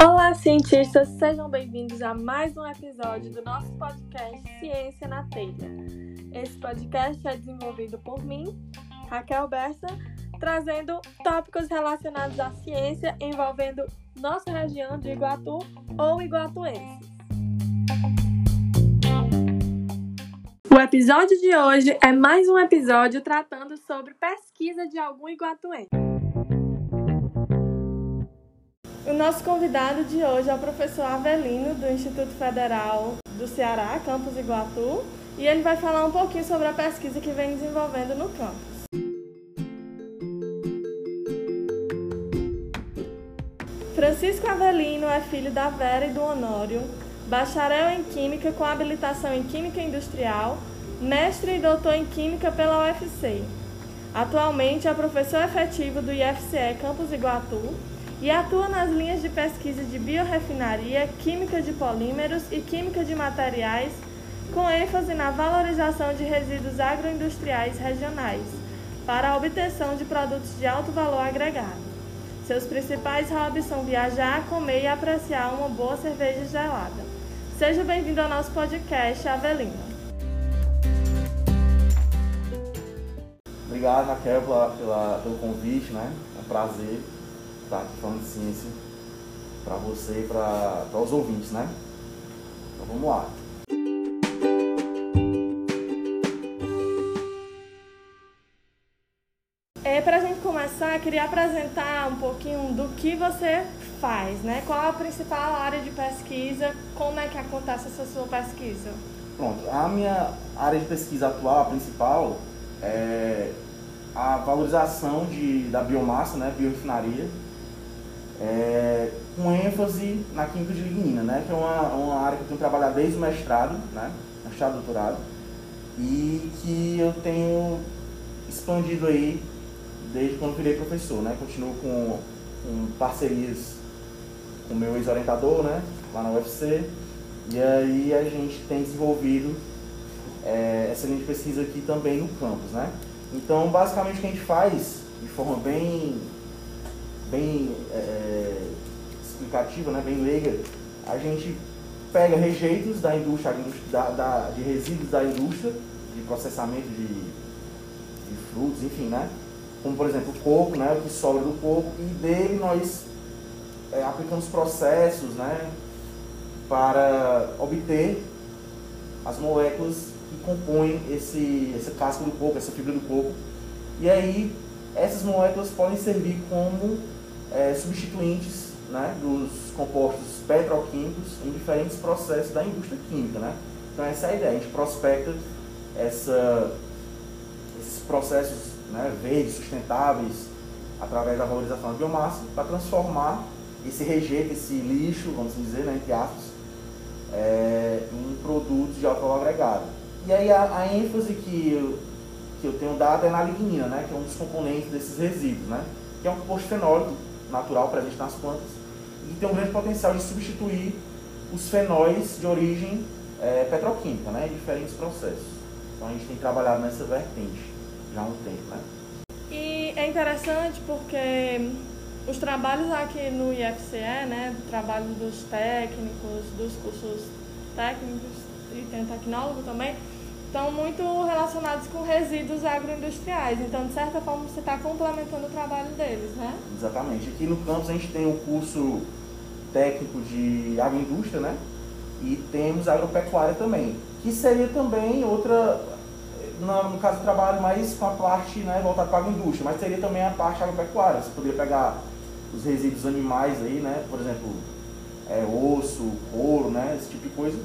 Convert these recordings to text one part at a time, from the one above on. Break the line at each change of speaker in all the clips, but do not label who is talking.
Olá, cientistas! Sejam bem-vindos a mais um episódio do nosso podcast Ciência na Telha. Esse podcast é desenvolvido por mim, Raquel Bessa, trazendo tópicos relacionados à ciência envolvendo nossa região de Iguatu ou iguatuenses. O episódio de hoje é mais um episódio tratando sobre pesquisa de algum iguatuense. O nosso convidado de hoje é o professor Avelino, do Instituto Federal do Ceará, campus Iguatu, e ele vai falar um pouquinho sobre a pesquisa que vem desenvolvendo no campus. Francisco Avelino é filho da Vera e do Honório, bacharel em Química com habilitação em Química Industrial, mestre e doutor em Química pela UFC. Atualmente é professor efetivo do IFCE Campus Iguatu e atua nas linhas de pesquisa de biorefinaria, química de polímeros e química de materiais, com ênfase na valorização de resíduos agroindustriais regionais, para a obtenção de produtos de alto valor agregado. Seus principais hobbies são viajar, comer e apreciar uma boa cerveja gelada. Seja bem-vindo ao nosso podcast, Avelino.
Obrigado, Raquel, pela, pela, pelo convite, né? É um prazer estar aqui falando de ciência para você e para os ouvintes, né? Então vamos lá.
É, para a gente começar, queria apresentar um pouquinho do que você faz, né? Qual a principal área de pesquisa, como é que acontece essa sua pesquisa?
Pronto, a minha área de pesquisa atual, a principal, é a valorização de, da biomassa, né, biorefinaria, é, com ênfase na química de lignina, né, que é uma, uma área que eu tenho trabalhado desde o mestrado, né, mestrado doutorado, e que eu tenho expandido aí desde quando virei professor, né? Continuo com, com parcerias com o meu ex-orientador, né? Lá na UFC. E aí a gente tem desenvolvido é, essa linha de pesquisa aqui também no campus, né? Então, basicamente o que a gente faz, de forma bem, bem é, explicativa, né? bem leiga, a gente pega rejeitos da indústria, da, da, de resíduos da indústria, de processamento de, de frutos, enfim, né? como por exemplo o coco, né, o que sobra do coco, e dele nós é, aplicamos processos né, para obter as moléculas que compõem esse, essa casca do coco, essa fibra do coco. E aí essas moléculas podem servir como é, substituintes né, dos compostos petroquímicos em diferentes processos da indústria química. Né? Então essa é a ideia, a gente prospecta essa, esses processos né, verdes, sustentáveis, através da valorização da biomassa, para transformar esse rejeito, esse lixo, vamos dizer, né, entre aspas, é, em produtos de alto agregado. E aí a, a, ênfase que eu, que eu tenho dado é na lignina, né, que é um dos componentes desses resíduos, né, que é um composto fenólico natural presente nas plantas e tem um grande potencial de substituir os fenóis de origem é, petroquímica, né, em diferentes processos. Então a gente tem trabalhado nessa vertente já há um tempo, né?
E é interessante porque os trabalhos aqui no IFCE, né, o trabalho dos técnicos, dos cursos técnicos e tem tecnólogo também, estão muito relacionados com resíduos agroindustriais. Então, de certa forma, você está complementando o trabalho deles, né?
Exatamente. Aqui no campus a gente tem o curso técnico de agroindústria, né? E temos agropecuária também, que seria também outra no, caso do trabalho mais com a parte né, voltada para a indústria, mas teria também a parte agropecuária. Você poderia pegar os resíduos animais aí, né, por exemplo, é, osso, couro, né, esse tipo de coisa,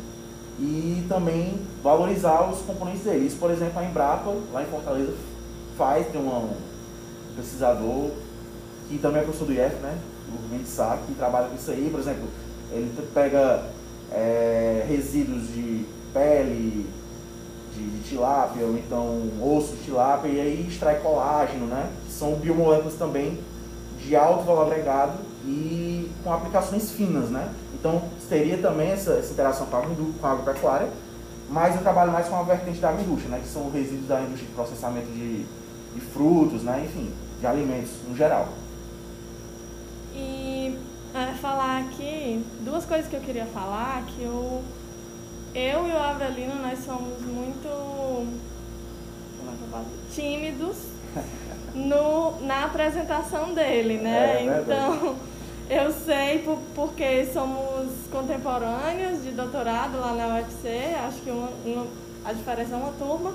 e também valorizar os componentes dele. Isso, por exemplo, a Embrapa, lá em Fortaleza, faz, tem uma, um pesquisador que também é professor do IF, né, o Mendes Sá, que trabalha com isso aí, por exemplo, ele pega é, resíduos de pele, de, de tilápia, ou então osso de tilápia, e aí extrai colágeno, né? Que são biomoléculas também de alto valor agregado e com aplicações finas, né? Então, teria também essa, essa interação com a, com a agropecuária, mas eu trabalho mais com a vertente da indústria, né? Que são resíduos da indústria de processamento de, de frutos, né? Enfim, de alimentos no geral.
E é, falar aqui duas coisas que eu queria falar, que eu, eu e o Avelino, nós somos muito é tímidos no, na apresentação dele, né?
É,
então, eu sei por, porque somos contemporâneos de doutorado lá na UFC, acho que uma, uma, a diferença é uma turma.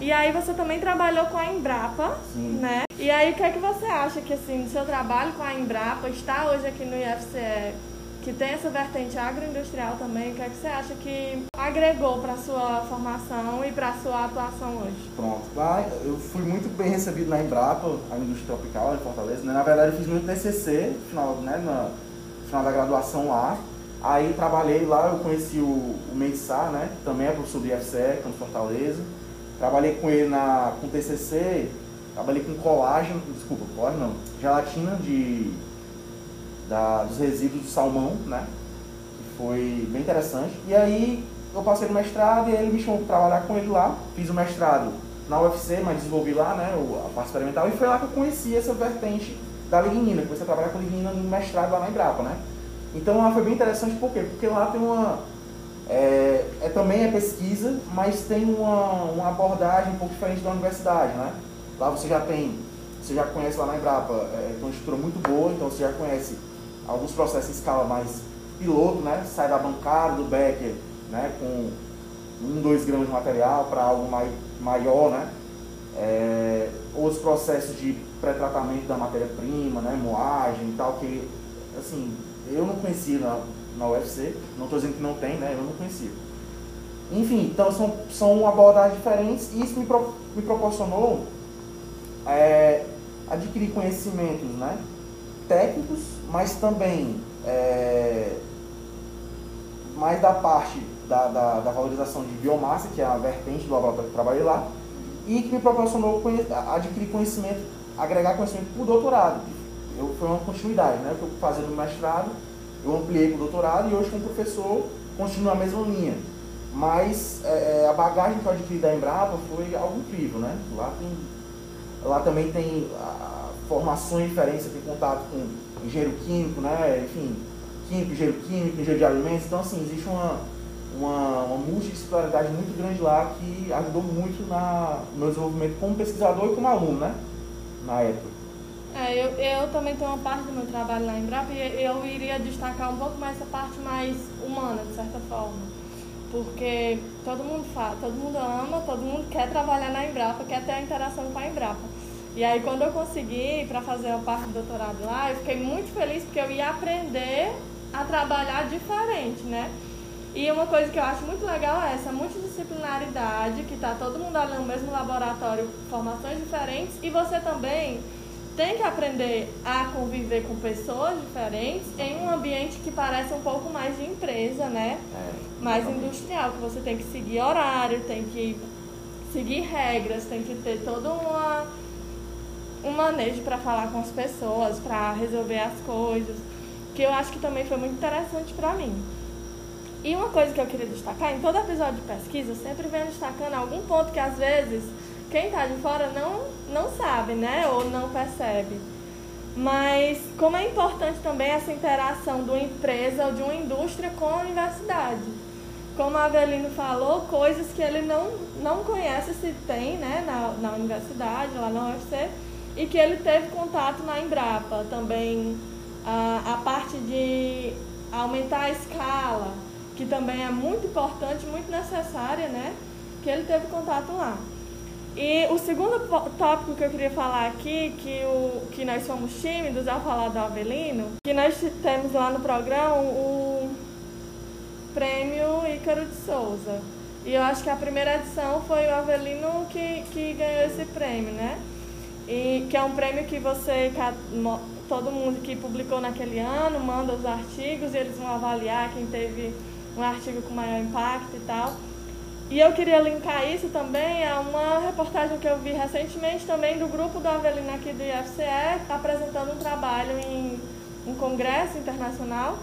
E aí você também trabalhou com a Embrapa,
Sim.
né? E aí o que é que você acha que assim, no seu trabalho com a Embrapa, está hoje aqui no IFCE, que tem essa vertente agroindustrial também, o que é que você acha que agregou para sua formação e para sua atuação hoje?
Pronto. Lá eu fui muito bem recebido na Embrapa, a indústria tropical em Fortaleza. Né? Na verdade, eu fiz muito TCC, final, né, no final da graduação lá. Aí trabalhei lá, eu conheci o, o Mensar, né, também é professor do IFCE, Campo Fortaleza. Trabalhei com ele na, com TCC, trabalhei com colágeno, desculpa, colágeno não, gelatina de, da, dos resíduos do salmão, né, que foi bem interessante. E aí eu passei no mestrado e ele me chamou para trabalhar com ele lá. Fiz o mestrado na UFC, mas desenvolvi lá né, a parte experimental. E foi lá que eu conheci essa vertente da lignina. Comecei a trabalhar com lignina no mestrado lá na Embrapa. Né? Então lá foi bem interessante, por quê? Porque lá tem uma... É, é, também é pesquisa, mas tem uma, uma abordagem um pouco diferente da universidade. Né? Lá você já tem, você já conhece lá na Embrapa, é, uma estrutura muito boa, então você já conhece alguns processos em escala mais piloto, né? sai da bancada, do Becker, né, com 1, 2 gramas de material para algo mai, maior, né? É, outros processos de pré-tratamento da matéria-prima, né, moagem e tal, que assim, eu não conhecia na, na UFC, não estou dizendo que não tem, né, eu não conhecia. Enfim, então são, são abordagens diferentes e isso me, pro, me proporcionou é, adquirir conhecimentos né, técnicos, mas também é, mais da parte da, da, da, valorização de biomassa, que é a vertente do laboratório que trabalhei lá, e que me proporcionou adquirir conhecimento, agregar conhecimento para o doutorado. Eu, foi uma continuidade, né? Eu fazendo mestrado, eu ampliei para o doutorado e hoje como professor continuo a mesma linha. Mas é, a bagagem que eu adquiri da Embrapa foi algo incrível, né? Lá, tem, lá também tem a, formações diferentes, tem contato com engenheiro químico, né? Enfim, químico, engenheiro químico, engenheiro de alimentos. Então, assim, existe uma, uma, uma multidisciplinaridade muito grande lá que ajudou muito na, no meu desenvolvimento como pesquisador e como aluno, né? Na época.
É, eu, eu também tenho uma parte do meu trabalho na Embrapa e eu iria destacar um pouco mais essa parte mais humana, de certa forma. Porque todo mundo fala, todo mundo ama, todo mundo quer trabalhar na Embrapa, quer ter a interação com a Embrapa. E aí quando eu consegui para fazer a parte do doutorado lá, eu fiquei muito feliz porque eu ia aprender a trabalhar diferente, né? E uma coisa que eu acho muito legal é essa multidisciplinaridade, que está todo mundo ali no mesmo laboratório, formações diferentes, e você também tem que aprender a conviver com pessoas diferentes em um ambiente que parece um pouco mais de empresa, né?
É,
mais industrial, que você tem que seguir horário, tem que seguir regras, tem que ter todo uma, um manejo para falar com as pessoas, para resolver as coisas, que eu acho que também foi muito interessante para mim. E uma coisa que eu queria destacar, em todo episódio de pesquisa, eu sempre venho destacando algum ponto que às vezes quem está de fora não, não sabe, né? Ou não percebe. Mas como é importante também essa interação de uma empresa ou de uma indústria com a universidade. Como a Avelino falou, coisas que ele não, não conhece se tem né, na, na universidade, lá na UFC, e que ele teve contato na Embrapa. Também a, a parte de aumentar a escala, que também é muito importante, muito necessária, né? Que ele teve contato lá. E o segundo tópico que eu queria falar aqui, que, o, que nós somos tímidos ao falar do Avelino, que nós temos lá no programa o prêmio Ícaro de Souza. E eu acho que a primeira edição foi o Avelino que, que ganhou esse prêmio, né? E que é um prêmio que você, todo mundo que publicou naquele ano, manda os artigos e eles vão avaliar quem teve um artigo com maior impacto e tal. E eu queria linkar isso também a uma reportagem que eu vi recentemente também do grupo do Avelino aqui do IFCE, apresentando um trabalho em um congresso internacional,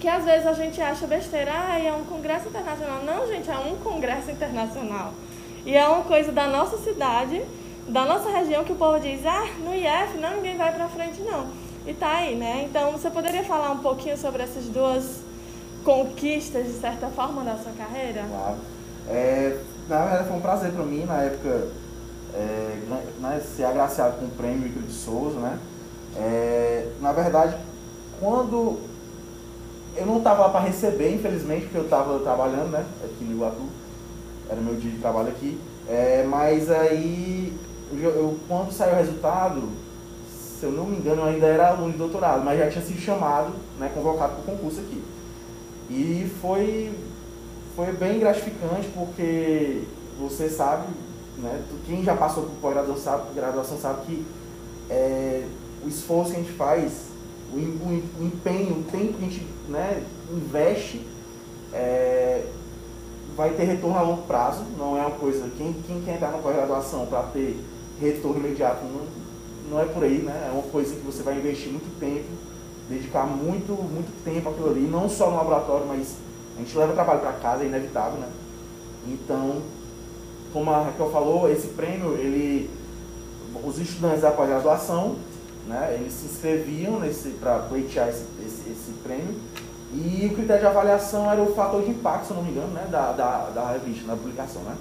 que às vezes a gente acha besteira, ah, é um congresso internacional. Não, gente, é um congresso internacional. E é uma coisa da nossa cidade, da nossa região, que o povo diz, ah, no IF não, ninguém vai pra frente, não. e tá aí, né? Então, você poderia falar um pouquinho sobre essas duas conquistas, de certa forma, da sua carreira?
Claro. É, na verdade, foi um prazer para mim, na época, é, né, ser agraciado com o prêmio Micro de Souza, né? É, na verdade, quando eu não estava lá para receber, infelizmente, porque eu estava trabalhando, né, aqui no Iguatu, era meu dia de trabalho aqui, é, mas aí, eu, eu, quando saiu o resultado, se eu não me engano, eu ainda era aluno de doutorado, mas já tinha sido chamado, né, convocado para o concurso aqui. E foi, foi bem gratificante, porque você sabe, né, quem já passou por pós-graduação sabe, graduação sabe que é, o esforço que a gente faz o, o, empenho, o tempo que a gente né, investe é, vai ter retorno a longo prazo, não é uma coisa, quem, quem quer entrar na pós-graduação para ter retorno imediato não, não é por aí, né? É uma coisa que você vai investir muito tempo, dedicar muito, muito tempo àquilo ali, não só no laboratório, mas a gente leva trabalho para casa, é inevitável, né? Então, como a Raquel falou, esse prêmio, ele, os estudantes da pós-graduação né? Eles se inscreviam para pleitear esse, esse, esse, prêmio e o critério de avaliação era o fator de impacto, se não me engano, né? da, da, da revista, da publicação. Né?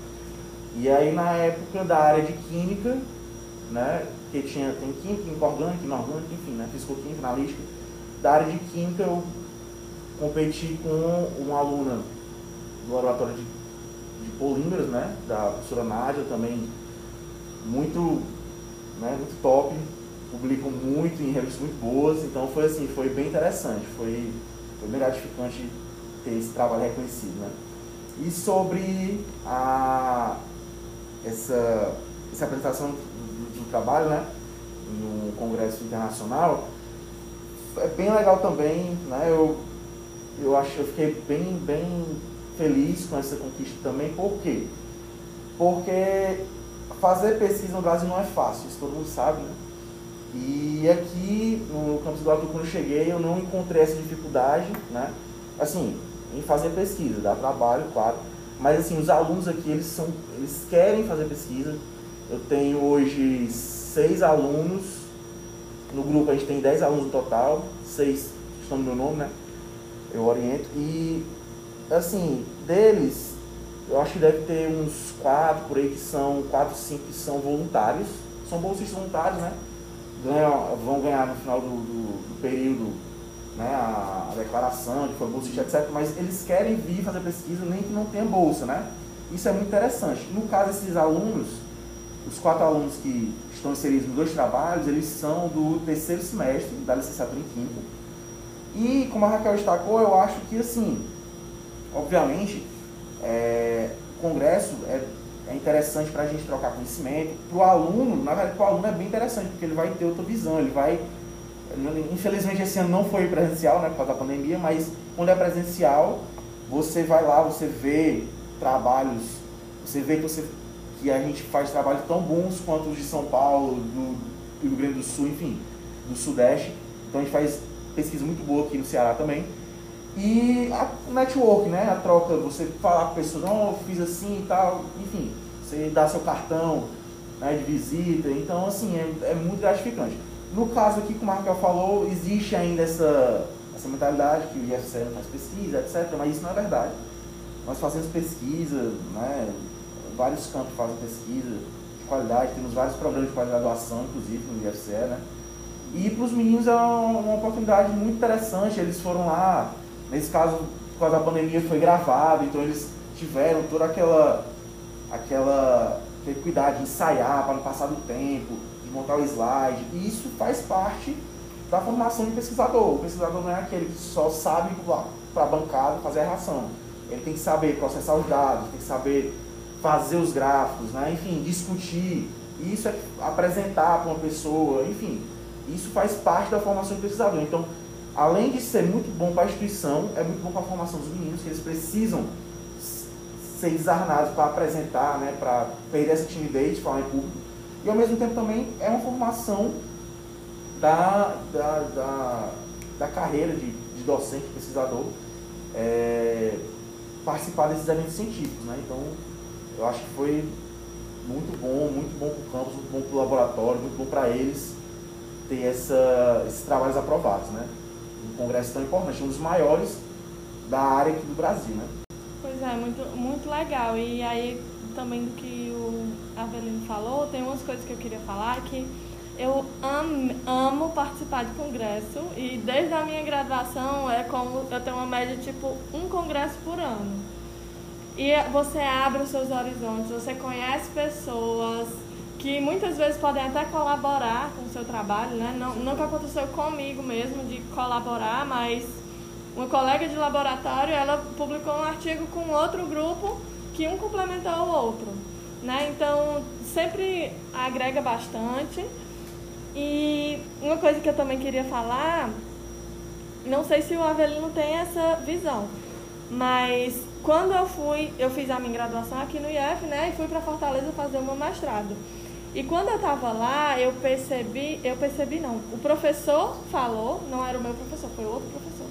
E aí na época da área de química, né? que tinha, tem química, química orgânica, inorgânica, enfim, né? fisicoquímica, analítica, da área de química eu competi com uma aluna do laboratório de, de polímeros, né? da professora Nádia, também muito, né? muito top, publicam muito em revistas muito boas, então foi assim, foi bem interessante, foi, foi bem gratificante ter esse trabalho reconhecido. Né? E sobre a, essa, essa apresentação do, do trabalho né, no Congresso Internacional, é bem legal também, né? Eu, eu acho eu fiquei bem, bem feliz com essa conquista também, por quê? Porque fazer pesquisa no Brasil não é fácil, isso todo mundo sabe, né? E aqui no campus do Alto, quando eu cheguei, eu não encontrei essa dificuldade, né? Assim, em fazer pesquisa, dá trabalho, claro. Mas assim, os alunos aqui, eles, são, eles querem fazer pesquisa. Eu tenho hoje seis alunos. No grupo a gente tem dez alunos no total, seis estão no meu nome, né? Eu oriento. E assim, deles, eu acho que deve ter uns quatro por aí que são, quatro, cinco que são voluntários. São bolsistas voluntários, né? ganham, vão ganhar no final do, do, do período né, a, declaração de que foi bolsista, etc. Mas eles querem vir fazer pesquisa nem que não tenha bolsa, né? Isso é muito interessante. No caso desses alunos, os quatro alunos que estão inseridos nos dois trabalhos, eles são do terceiro semestre da licenciatura em Química. E como a Raquel destacou, eu acho que assim, obviamente, é, o congresso é é interessante para a gente trocar conhecimento. Para o aluno, na verdade, para o aluno é bem interessante, porque ele vai ter outra visão, ele vai. Infelizmente esse ano não foi presencial, né, por causa da pandemia, mas quando é presencial, você vai lá, você vê trabalhos, você vê que, você, que a gente faz trabalhos tão bons quanto os de São Paulo, do, Rio Grande do Sul, enfim, do Sudeste. Então a gente faz pesquisa muito boa aqui no Ceará também. E a network, né? A troca, você falar com a pessoa, não, eu fiz assim e tal, enfim, você dá seu cartão né, de visita, então assim, é, é muito gratificante. No caso aqui, como a Raquel falou, existe ainda essa, essa mentalidade que o IFCE faz pesquisa, etc., mas isso não é verdade. Nós fazemos pesquisa, né? vários campos fazem pesquisa de qualidade, temos vários programas de pós-graduação, inclusive, no IFCE, né? E para os meninos é uma, uma oportunidade muito interessante, eles foram lá Nesse caso, por causa da pandemia, foi gravado, então eles tiveram toda aquela, aquela aquele cuidado de ensaiar para não passar do tempo, montar o slide. E isso faz parte da formação de pesquisador. O pesquisador não é aquele que só sabe para a bancada fazer a reação. Ele tem que saber processar os dados, tem que saber fazer os gráficos, né? enfim, discutir. Isso é apresentar para uma pessoa, enfim. Isso faz parte da formação de pesquisador. Então, além de ser muito bom para a instituição, é muito bom para a formação dos meninos, que eles precisam ser desarnados para apresentar, né, para perder essa timidez de falar em público. E ao mesmo tempo também é uma formação da, da, da, da carreira de, de docente, pesquisador, é, participar desses eventos científicos. Né? Então, eu acho que foi muito bom, muito bom para o campus, muito bom para o laboratório, muito bom para eles ter essa, esses trabalhos aprovados, né? Um congresso tão importante, um dos maiores da área aqui do Brasil, né?
Pois é, muito, muito legal. E aí, também do que o Avelino falou, tem umas coisas que eu queria falar que eu amo, amo participar de congresso e desde a minha graduação é como eu tenho uma média tipo um congresso por ano. E você abre os seus horizontes, você conhece pessoas que muitas vezes podem até colaborar com o seu trabalho, né? Não, nunca aconteceu comigo mesmo de colaborar, mas uma colega de laboratório, ela publicou um artigo com outro grupo que um complementou o outro, né? Então, sempre agrega bastante. E uma coisa que eu também queria falar, não sei se o Avelino tem essa visão, mas quando eu fui, eu fiz a minha graduação aqui no IF, né, e fui para Fortaleza fazer o meu mestrado. E quando eu estava lá, eu percebi, eu percebi não, o professor falou, não era o meu professor, foi outro professor,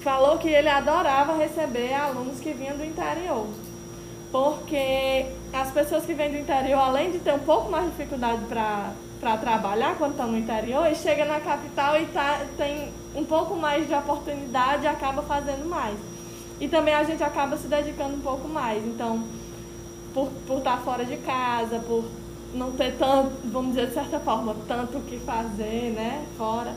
falou que ele adorava receber alunos que vinham do interior. Porque as pessoas que vêm do interior, além de ter um pouco mais de dificuldade para trabalhar quando estão no interior, e chega na capital e tá, tem um pouco mais de oportunidade e acaba fazendo mais. E também a gente acaba se dedicando um pouco mais. Então, por, por estar fora de casa, por não ter tanto, vamos dizer de certa forma, tanto o que fazer, né, fora.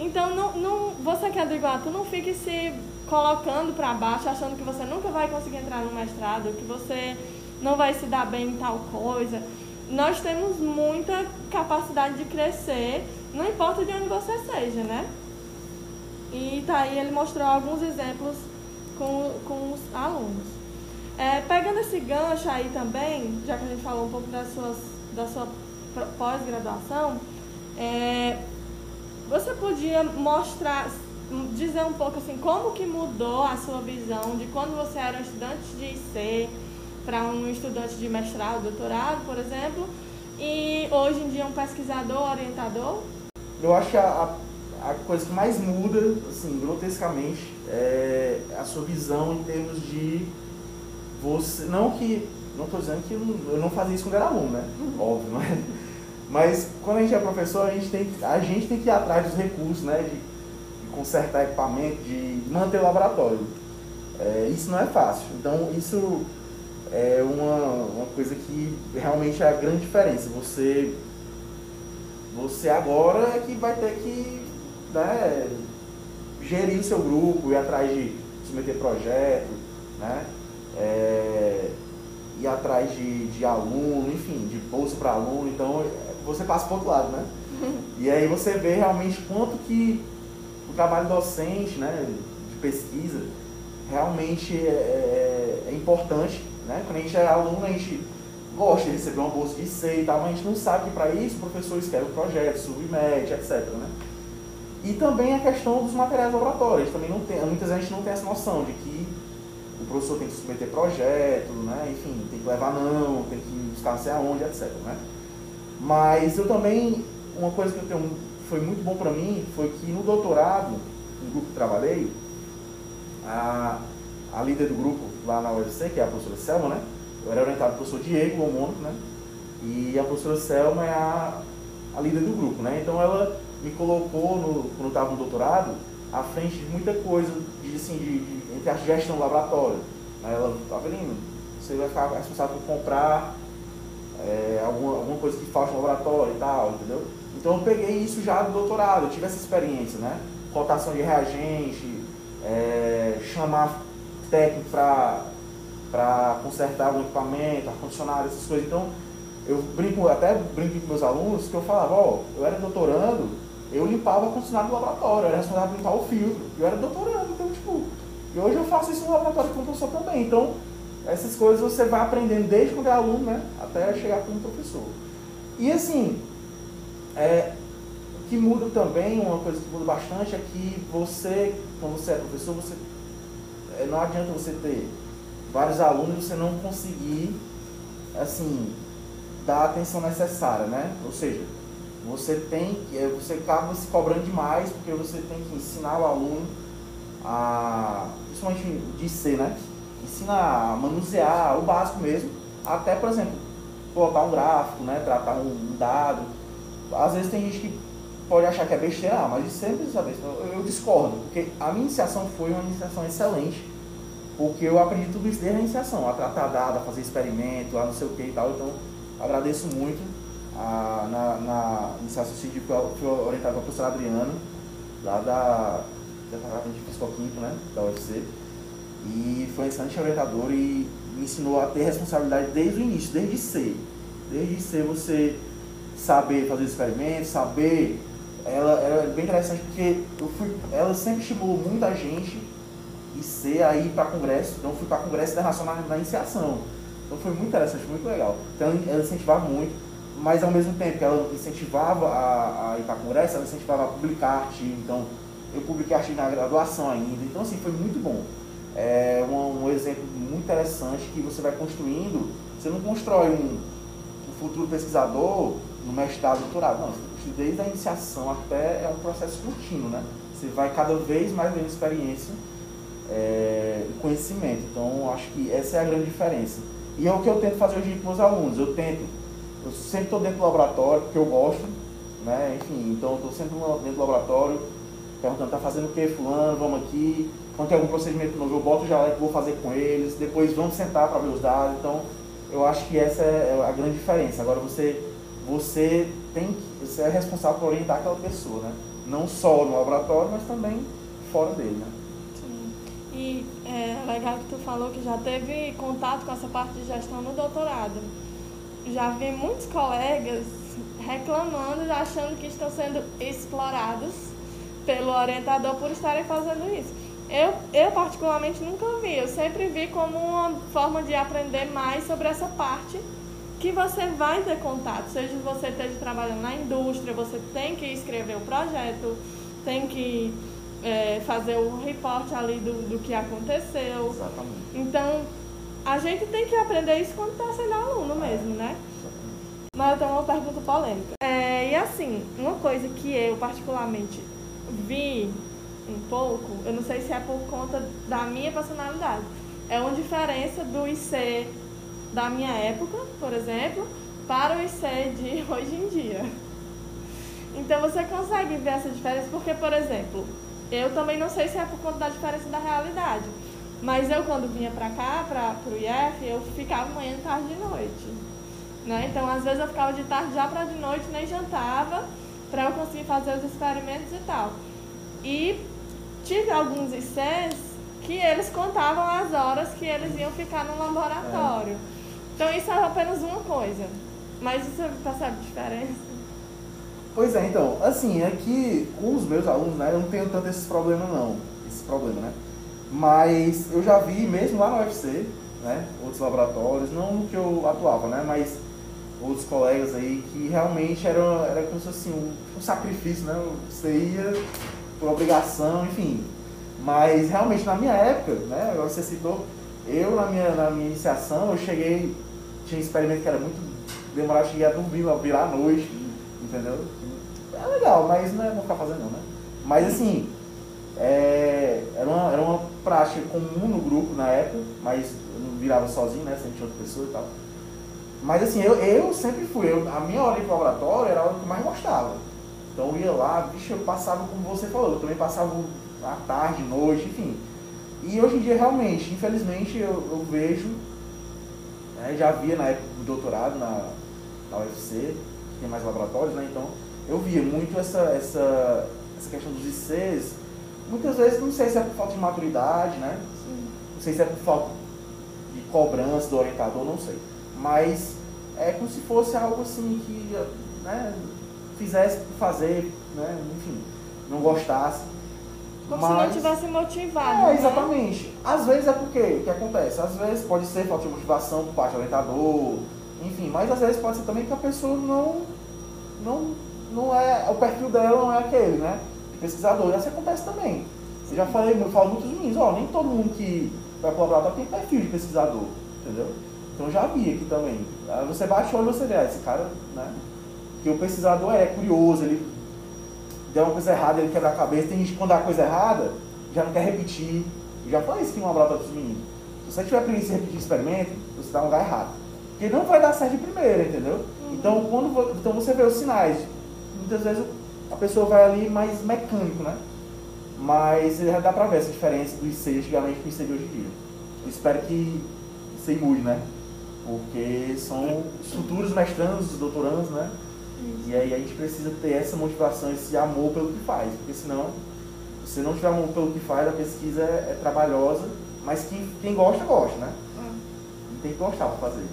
Então, não, não, você que é do Iguatu, não fique se colocando para baixo, achando que você nunca vai conseguir entrar no mestrado, que você não vai se dar bem em tal coisa. Nós temos muita capacidade de crescer, não importa de onde você seja, né? E tá aí ele mostrou alguns exemplos com, com os alunos. É, pegando esse gancho aí também, já que a gente falou um pouco das suas, da sua pós-graduação, é, você podia mostrar, dizer um pouco assim, como que mudou a sua visão de quando você era um estudante de IC para um estudante de mestrado, doutorado, por exemplo, e hoje em dia um pesquisador, orientador?
Eu acho que a, a coisa que mais muda, assim, grotescamente, é a sua visão em termos de você. Não que. Não estou dizendo que eu não, fazia isso quando era aluno, né? Uhum. Óbvio, mas, mas quando a gente é professor, a gente tem, a gente tem que ir atrás dos recursos, né? De consertar equipamento, de manter o laboratório. É, isso não é fácil. Então, isso é uma, uma coisa que realmente é a grande diferença. Você, você agora é que vai ter que né, gerir o seu grupo, ir atrás de submeter projeto, né? É, ir atrás de, de aluno, enfim, de bolsa para aluno, então você passa para o outro lado, né? E aí você vê realmente quanto que o trabalho docente, né, de pesquisa, realmente é, é, é importante, né? Quando a gente é aluno, a gente gosta de receber uma bolsa de C e tal, mas a gente não sabe que para isso o professor escreve o projeto, submete, etc, né? E também a questão dos materiais laboratórios. Também não tem, muitas vezes a gente não tem essa noção de que o professor tem que submeter projeto, né? enfim, tem que levar não, tem que buscar não sei aonde, etc. Né? Mas eu também, uma coisa que eu tenho, foi muito bom para mim foi que no doutorado, no grupo que trabalhei, a, a líder do grupo lá na UFC, que é a professora Selma, né? Eu era orientado pelo professor Diego Lomônico, né? E a professora Selma é a, a líder do grupo, né? Então ela me colocou, no, quando eu estava no doutorado, à frente de muita coisa, de, assim, de, de, entre a gestão do laboratório. Aí ela, Avelino, você vai ficar responsável por comprar é, alguma, alguma coisa que falta no laboratório e tal, entendeu? Então eu peguei isso já do doutorado, eu tive essa experiência, né? Rotação de reagente, é, chamar técnico para consertar algum equipamento, ar-condicionado, essas coisas. Então, eu brinco, até brinco com meus alunos, que eu falava, ó, eu era doutorando, eu limpava o condicionado do laboratório, eu era responsável por limpar o filtro, eu era doutorando, então, tipo, e hoje eu faço isso no laboratório como professor também. Então, essas coisas você vai aprendendo desde quando é aluno, né, até chegar como professor. E assim, é, o que muda também, uma coisa que muda bastante é que você, quando você é professor, você é, não adianta você ter vários alunos e você não conseguir, assim, dar a atenção necessária, né? Ou seja, você tem é, você acaba se cobrando demais porque você tem que ensinar o aluno a, principalmente de ser, né? Ensina a manusear o básico mesmo, até, por exemplo, colocar um gráfico, né? Tratar um dado. Às vezes tem gente que pode achar que é besteira, ah, mas sempre saber. Eu, eu discordo, porque a minha iniciação foi uma iniciação excelente, porque eu aprendi tudo isso desde a iniciação, a tratar dado, a fazer experimento, a não sei o que e tal. Então, agradeço muito. A, na, na iniciação científica, fui orientado pela professora Adriana, lá da Departamento de Físico-Químico, né, da UFC. E foi um excelente orientador e me ensinou a ter responsabilidade desde o início, desde ser. Desde ser você saber fazer experimentos, saber. Ela, ela é bem interessante porque eu fui, ela sempre estimulou muita gente e ser aí para congresso. Então fui para congresso internacional na iniciação. Então foi muito interessante, muito legal. Então ela incentivava muito, mas ao mesmo tempo que ela incentivava a, a ir para congresso, ela incentivava a publicar artigo. Então eu publiquei artigo na graduação ainda. Então assim, foi muito bom. É um, um exemplo muito interessante que você vai construindo. Você não constrói um, um futuro pesquisador no mestrado, doutorado. Não, desde a iniciação até é um processo contínuo, né? Você vai cada vez mais ganhando experiência é, e conhecimento. Então, acho que essa é a grande diferença. E é o que eu tento fazer hoje com meus alunos. Eu tento, eu sempre estou dentro do laboratório, porque eu gosto, né? Enfim, então eu estou sempre dentro do laboratório, perguntando, tá fazendo o que, fulano, vamos aqui. Quando tem algum procedimento novo, eu boto já que vou fazer com eles, depois vamos sentar para ver os dados. Então, eu acho que essa é a grande diferença. Agora, você você tem você é responsável por orientar aquela pessoa, né? Não só no laboratório, mas também fora dele, né?
Sim. E é legal que tu falou que já teve contato com essa parte de gestão no doutorado. Já vi muitos colegas reclamando, achando que estão sendo explorados pelo orientador por estarem fazendo isso. Eu, eu particularmente nunca vi, eu sempre vi como uma forma de aprender mais sobre essa parte que você vai ter contato, seja você esteja trabalhando na indústria, você tem que escrever o projeto, tem que é, fazer o reporte ali do, do que aconteceu.
Exatamente.
Então, a gente tem que aprender isso quando está sendo aluno mesmo, né? Mas eu tenho uma pergunta polêmica. É, e assim, uma coisa que eu particularmente vi um pouco, eu não sei se é por conta da minha personalidade, é uma diferença do IC da minha época, por exemplo, para o IC de hoje em dia. Então você consegue ver essa diferença porque, por exemplo, eu também não sei se é por conta da diferença da realidade, mas eu quando vinha para cá, para o IF, eu ficava manhã, tarde e noite. Né? Então, às vezes eu ficava de tarde já para de noite, nem jantava, para eu conseguir fazer os experimentos e tal. E tive alguns ICs que eles contavam as horas que eles iam ficar no laboratório. É. Então isso é apenas uma coisa. Mas você percebe diferença?
Pois é, então, assim, é com os meus alunos, né, eu não tenho tanto esses problemas não, esse problema, né? Mas eu já vi, mesmo lá no UFC, né, outros laboratórios, não no que eu atuava, né, mas outros colegas aí que realmente era, era como se fosse assim, um, um sacrifício, né? Você ia por obrigação, enfim. Mas realmente na minha época, né, você citou, eu na minha, na minha iniciação, eu cheguei tinha experimento que era muito demorado, cheguei a dormir, a virar à noite, entendeu? É legal, mas não é não ficar fazendo não, né? Mas assim, é, era, uma, era uma prática comum no grupo na época, mas eu não virava sozinho, né? Sempre tinha outra pessoa e tal. Mas assim, eu, eu sempre fui, eu, a minha hora de laboratório era a hora que eu mais gostava. Então eu ia lá, bicho, eu passava como você falou, eu também passava à tarde, noite, enfim. E hoje em dia realmente, infelizmente, eu, eu vejo né? Já via na época do doutorado na, na UFC, que tem mais laboratórios, né? Então eu via muito essa, essa, essa questão dos ICs. Muitas vezes não sei se é por falta de maturidade, né? Sim. Não sei se é por falta de cobrança do orientador, não sei. Mas é como se fosse algo assim que né, fizesse fazer, né? enfim, não gostasse.
Como Mas, se não tivesse motivado. É,
né? exatamente. Às vezes é porque o que acontece? Às vezes pode ser falta de motivação por parte do orientador, enfim, mas às vezes pode ser também que a pessoa não. não, não é. O perfil dela não é aquele, né? De pesquisador. E isso acontece também. Eu já falei, eu falo muito de mim, ó, nem todo mundo que vai colaborar tem perfil de pesquisador, entendeu? Então já vi aqui também. Aí você o olho e você vê, ah, esse cara, né? Que o pesquisador é curioso, ele der uma coisa errada, ele quebra a cabeça. Tem gente que quando dá coisa errada, já não quer repetir. Eu já falei isso aqui no laboratório dos meninos. Se você tiver preguiça de repetir experimento, você está no lugar errado. Porque não vai dar certo de primeira, entendeu? Uhum. Então, quando, então você vê os sinais. Muitas vezes a pessoa vai ali mais mecânico, né? Mas já dá pra ver essa diferença do IC antigamente pro IC de hoje em dia. Eu espero que isso aí mude, né? Porque são os futuros mestrandos, doutorandos, né? E aí a gente precisa ter essa motivação, esse amor pelo que faz, porque senão, se não tiver amor pelo que faz, a pesquisa é, é trabalhosa, mas quem, quem gosta, gosta, né? E tem que gostar para fazer.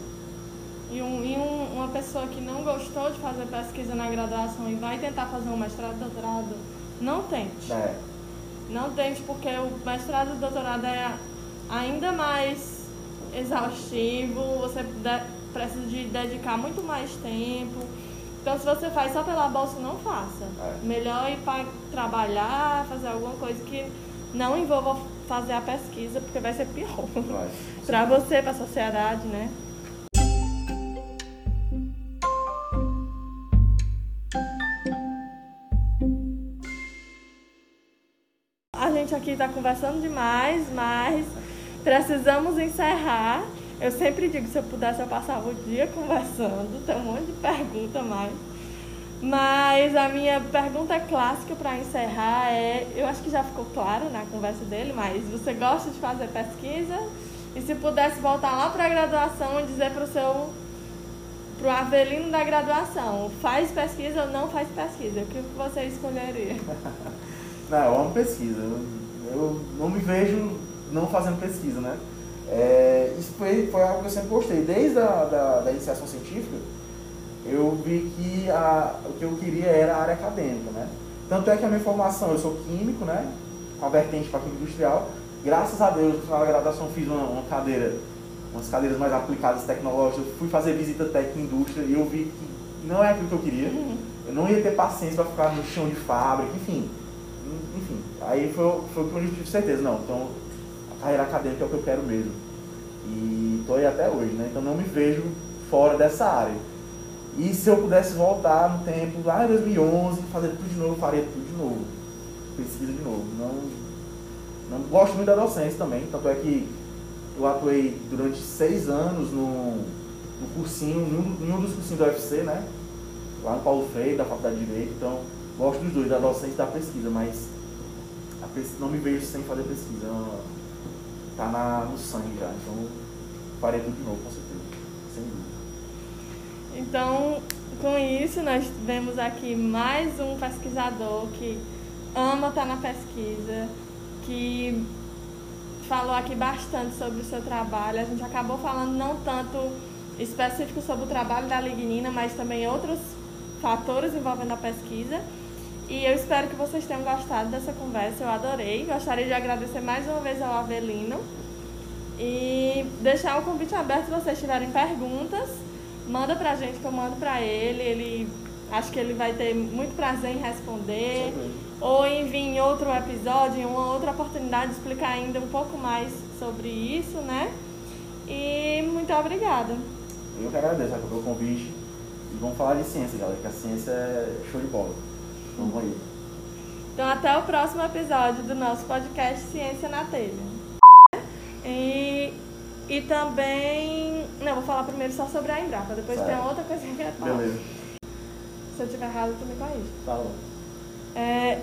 E, um, e um, uma pessoa que não gostou de fazer pesquisa na graduação e vai tentar fazer um mestrado, doutorado, não tente.
É.
Não tente, porque o mestrado e doutorado é ainda mais exaustivo, você precisa de dedicar muito mais tempo. Então, se você faz só pela bolsa, não faça.
É.
Melhor ir para trabalhar, fazer alguma coisa que não envolva fazer a pesquisa, porque vai ser pior. Para você, para a sociedade, né? A gente aqui está conversando demais, mas precisamos encerrar. Eu sempre digo, se eu pudesse, eu passava o dia conversando, tem um monte de pergunta mais. Mas a minha pergunta clássica para encerrar é, eu acho que já ficou claro na conversa dele, mas você gosta de fazer pesquisa? E se pudesse voltar lá para a graduação e dizer para o seu para o Avelino da graduação, faz pesquisa ou não faz pesquisa? O que você escolheria?
Não, eu amo pesquisa. Eu não me vejo não fazendo pesquisa, né? É, isso foi, foi algo que eu sempre gostei. Desde a da, da iniciação científica, eu vi que a, o que eu queria era a área acadêmica, né? Tanto é que a minha formação, eu sou químico, né? Com a vertente para química industrial. Graças a Deus, no final da graduação, fiz uma, uma cadeira, umas cadeiras mais aplicadas tecnológicas. Fui fazer visita técnica em indústria e eu vi que não é aquilo que eu queria. Eu não ia ter paciência para ficar no chão de fábrica, enfim. Enfim, aí foi, foi o que eu tive certeza. Não, então carreira acadêmica é o que eu quero mesmo. E estou aí até hoje, né? Então não me vejo fora dessa área. E se eu pudesse voltar no tempo, lá em 2011, fazer tudo de novo, faria tudo de novo. Pesquisa de novo. Não, não gosto muito da docência também, tanto é que eu atuei durante seis anos no, no cursinho, em um dos cursinhos da UFC, né? Lá no Paulo Freire, da Faculdade de Direito. Então, gosto dos dois, da docência e da pesquisa, mas pesquisa, não me vejo sem fazer pesquisa. Não, tá na, no sangue já, então farei tudo de novo, com certeza. Sem dúvida.
Então, com isso, nós tivemos aqui mais um pesquisador que ama estar na pesquisa, que falou aqui bastante sobre o seu trabalho. A gente acabou falando não tanto específico sobre o trabalho da lignina, mas também outros fatores envolvendo a pesquisa. E eu espero que vocês tenham gostado dessa conversa, eu adorei. Gostaria de agradecer mais uma vez ao Avelino e deixar o convite aberto se vocês tiverem perguntas. Manda pra gente que eu mando pra ele. Ele acho que ele vai ter muito prazer em responder. Ou em vir em outro episódio, em uma outra oportunidade, de explicar ainda um pouco mais sobre isso, né? E muito obrigada.
Eu que agradeço pelo convite. E vamos falar de ciência, galera, que a ciência é show de bola. Vamos aí.
Então até o próximo episódio do nosso podcast Ciência na Telha. E, e também. Não, vou falar primeiro só sobre a Embrapa, depois
Certo.
tem outra coisa que eu quero falar.
Beleza.
Se eu tiver errado, tu me corrige.
Falou.
É,